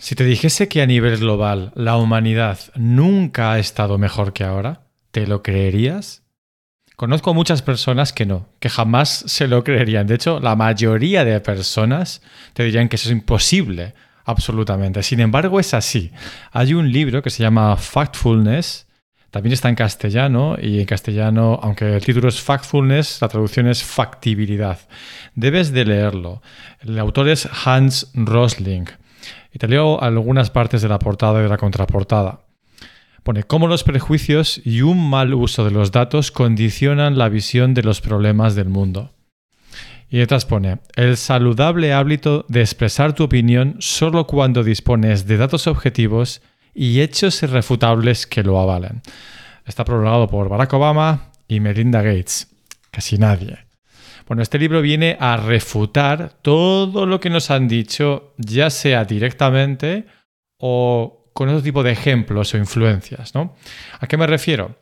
Si te dijese que a nivel global la humanidad nunca ha estado mejor que ahora, ¿te lo creerías? Conozco muchas personas que no, que jamás se lo creerían. De hecho, la mayoría de personas te dirían que eso es imposible, absolutamente. Sin embargo, es así. Hay un libro que se llama Factfulness, también está en castellano y en castellano, aunque el título es Factfulness, la traducción es factibilidad. Debes de leerlo. El autor es Hans Rosling. Y te leo algunas partes de la portada y de la contraportada. Pone cómo los prejuicios y un mal uso de los datos condicionan la visión de los problemas del mundo. Y detrás pone, el saludable hábito de expresar tu opinión solo cuando dispones de datos objetivos y hechos irrefutables que lo avalen. Está prologado por Barack Obama y Melinda Gates. Casi nadie. Bueno, este libro viene a refutar todo lo que nos han dicho, ya sea directamente o con otro tipo de ejemplos o influencias. ¿no? ¿A qué me refiero?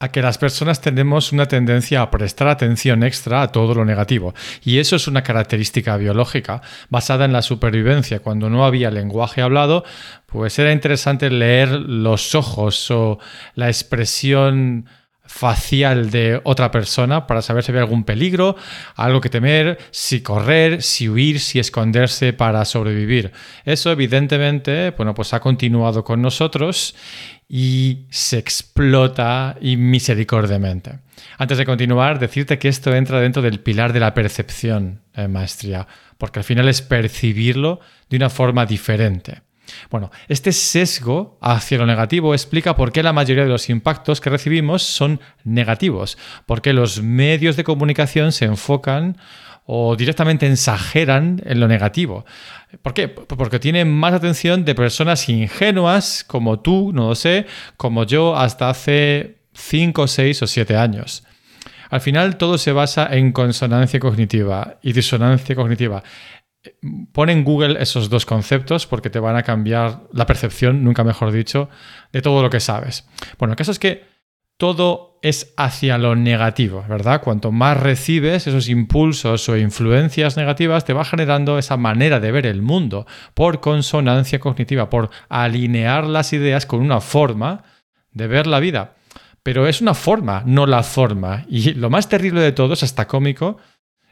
a que las personas tenemos una tendencia a prestar atención extra a todo lo negativo. Y eso es una característica biológica basada en la supervivencia. Cuando no había lenguaje hablado, pues era interesante leer los ojos o la expresión facial de otra persona para saber si había algún peligro, algo que temer, si correr, si huir, si esconderse para sobrevivir. Eso evidentemente, bueno, pues ha continuado con nosotros y se explota misericordiamente. Antes de continuar, decirte que esto entra dentro del pilar de la percepción, eh, maestría, porque al final es percibirlo de una forma diferente. Bueno, este sesgo hacia lo negativo explica por qué la mayoría de los impactos que recibimos son negativos, porque los medios de comunicación se enfocan o directamente exageran en lo negativo. ¿Por qué? Porque tienen más atención de personas ingenuas como tú, no lo sé, como yo hasta hace 5, 6 o 7 años. Al final todo se basa en consonancia cognitiva y disonancia cognitiva. Pon en Google esos dos conceptos porque te van a cambiar la percepción, nunca mejor dicho, de todo lo que sabes. Bueno, el caso es que todo es hacia lo negativo, ¿verdad? Cuanto más recibes esos impulsos o influencias negativas, te va generando esa manera de ver el mundo por consonancia cognitiva, por alinear las ideas con una forma de ver la vida. Pero es una forma, no la forma. Y lo más terrible de todo, es hasta cómico,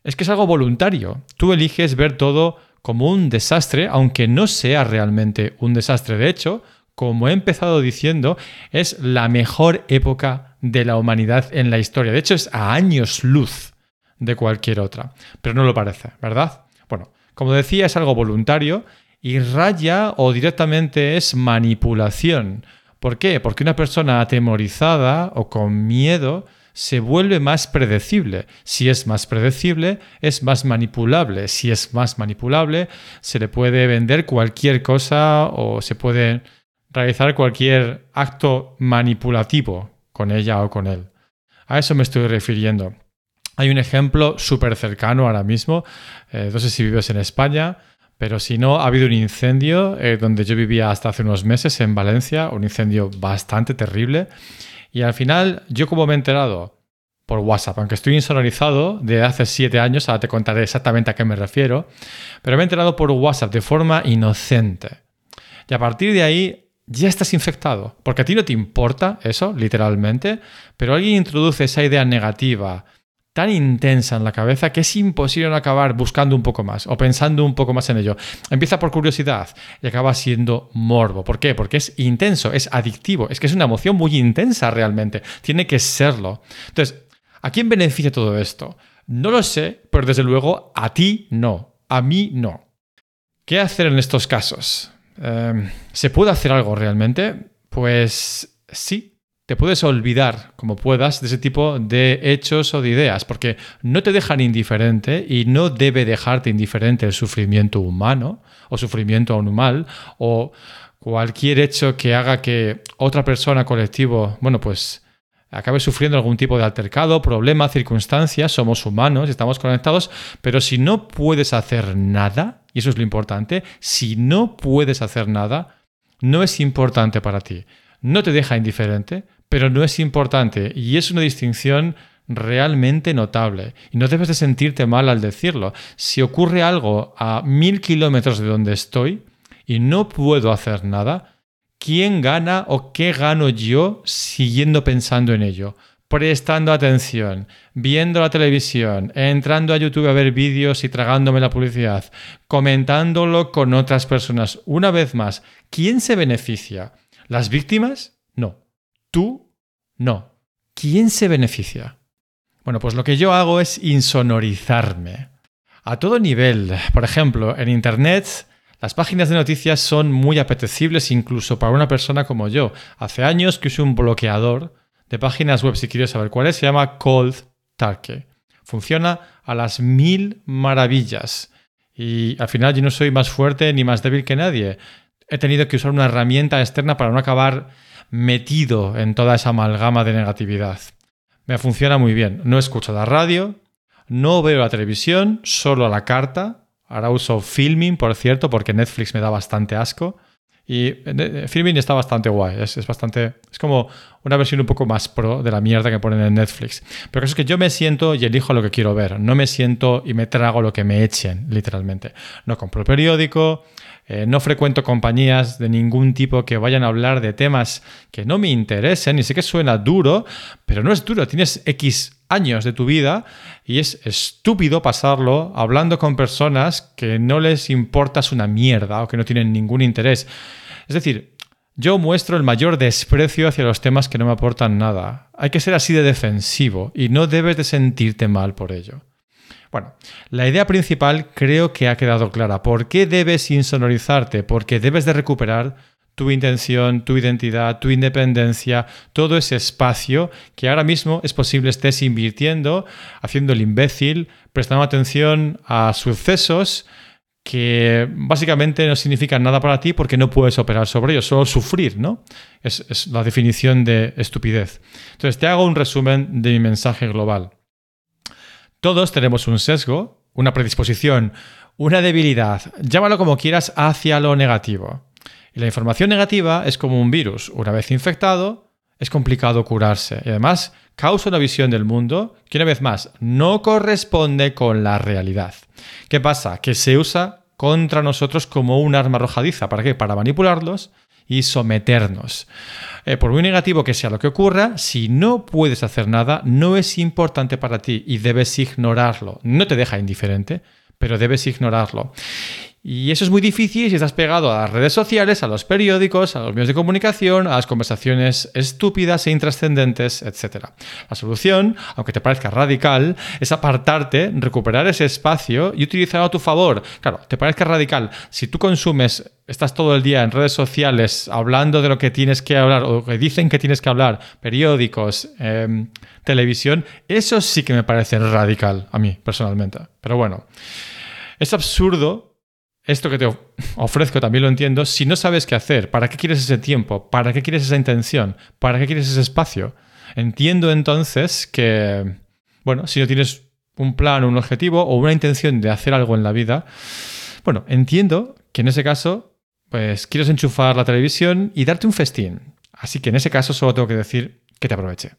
es que es algo voluntario. Tú eliges ver todo como un desastre, aunque no sea realmente un desastre. De hecho, como he empezado diciendo, es la mejor época de la humanidad en la historia. De hecho, es a años luz de cualquier otra. Pero no lo parece, ¿verdad? Bueno, como decía, es algo voluntario y raya o directamente es manipulación. ¿Por qué? Porque una persona atemorizada o con miedo se vuelve más predecible. Si es más predecible, es más manipulable. Si es más manipulable, se le puede vender cualquier cosa o se puede realizar cualquier acto manipulativo con ella o con él. A eso me estoy refiriendo. Hay un ejemplo súper cercano ahora mismo, eh, no sé si vives en España, pero si no, ha habido un incendio eh, donde yo vivía hasta hace unos meses en Valencia, un incendio bastante terrible. Y al final, yo como me he enterado por WhatsApp, aunque estoy insonorizado de hace siete años, ahora te contaré exactamente a qué me refiero, pero me he enterado por WhatsApp de forma inocente. Y a partir de ahí ya estás infectado, porque a ti no te importa eso, literalmente, pero alguien introduce esa idea negativa tan intensa en la cabeza que es imposible no acabar buscando un poco más o pensando un poco más en ello. Empieza por curiosidad y acaba siendo morbo. ¿Por qué? Porque es intenso, es adictivo, es que es una emoción muy intensa realmente, tiene que serlo. Entonces, ¿a quién beneficia todo esto? No lo sé, pero desde luego a ti no, a mí no. ¿Qué hacer en estos casos? Em, ¿Se puede hacer algo realmente? Pues sí, te puedes olvidar como puedas de ese tipo de hechos o de ideas, porque no te dejan indiferente y no debe dejarte indiferente el sufrimiento humano o sufrimiento animal o cualquier hecho que haga que otra persona, colectivo, bueno, pues acabe sufriendo algún tipo de altercado, problema, circunstancia, somos humanos, estamos conectados, pero si no puedes hacer nada, y eso es lo importante, si no puedes hacer nada, no es importante para ti. No te deja indiferente, pero no es importante, y es una distinción realmente notable. Y no debes de sentirte mal al decirlo. Si ocurre algo a mil kilómetros de donde estoy, y no puedo hacer nada, ¿quién gana o qué gano yo siguiendo pensando en ello? Prestando atención, viendo la televisión, entrando a YouTube a ver vídeos y tragándome la publicidad, comentándolo con otras personas. Una vez más, ¿quién se beneficia? ¿Las víctimas? No. ¿Tú? No. ¿Quién se beneficia? Bueno, pues lo que yo hago es insonorizarme. A todo nivel. Por ejemplo, en Internet las páginas de noticias son muy apetecibles incluso para una persona como yo. Hace años que uso un bloqueador de páginas web, si quieres saber cuál es, se llama Cold Turkey. Funciona a las mil maravillas. Y al final yo no soy más fuerte ni más débil que nadie. He tenido que usar una herramienta externa para no acabar metido en toda esa amalgama de negatividad. Me funciona muy bien. No escucho la radio, no veo la televisión, solo la carta. Ahora uso Filming, por cierto, porque Netflix me da bastante asco. Y eh, eh, Filming está bastante guay. Es, bastante. Es como una versión un poco más pro de la mierda que ponen en Netflix. Pero eso es que yo me siento y elijo lo que quiero ver. No me siento y me trago lo que me echen, literalmente. No compro el periódico, eh, no frecuento compañías de ningún tipo que vayan a hablar de temas que no me interesen. Y sé que suena duro, pero no es duro. Tienes X años de tu vida y es estúpido pasarlo hablando con personas que no les importas una mierda o que no tienen ningún interés. Es decir, yo muestro el mayor desprecio hacia los temas que no me aportan nada. Hay que ser así de defensivo y no debes de sentirte mal por ello. Bueno, la idea principal creo que ha quedado clara. ¿Por qué debes insonorizarte? Porque debes de recuperar tu intención, tu identidad, tu independencia, todo ese espacio que ahora mismo es posible estés invirtiendo, haciendo el imbécil, prestando atención a sucesos que básicamente no significan nada para ti porque no puedes operar sobre ellos, solo sufrir, ¿no? Es, es la definición de estupidez. Entonces, te hago un resumen de mi mensaje global. Todos tenemos un sesgo, una predisposición, una debilidad, llámalo como quieras, hacia lo negativo. Y la información negativa es como un virus. Una vez infectado, es complicado curarse. Y además, causa una visión del mundo que, una vez más, no corresponde con la realidad. ¿Qué pasa? Que se usa contra nosotros como un arma arrojadiza. ¿Para qué? Para manipularlos y someternos. Eh, por muy negativo que sea lo que ocurra, si no puedes hacer nada, no es importante para ti y debes ignorarlo. No te deja indiferente, pero debes ignorarlo. Y eso es muy difícil si estás pegado a las redes sociales, a los periódicos, a los medios de comunicación, a las conversaciones estúpidas e intrascendentes, etc. La solución, aunque te parezca radical, es apartarte, recuperar ese espacio y utilizarlo a tu favor. Claro, te parezca radical. Si tú consumes, estás todo el día en redes sociales hablando de lo que tienes que hablar o que dicen que tienes que hablar, periódicos, em, televisión, eso sí que me parece radical a mí, personalmente. Pero bueno, es absurdo esto que te ofrezco también lo entiendo, si no sabes qué hacer, ¿para qué quieres ese tiempo? ¿Para qué quieres esa intención? ¿Para qué quieres ese espacio? Entiendo entonces que, bueno, si no tienes un plan, un objetivo o una intención de hacer algo en la vida, bueno, entiendo que en ese caso, pues quieres enchufar la televisión y darte un festín. Así que en ese caso solo tengo que decir que te aproveche.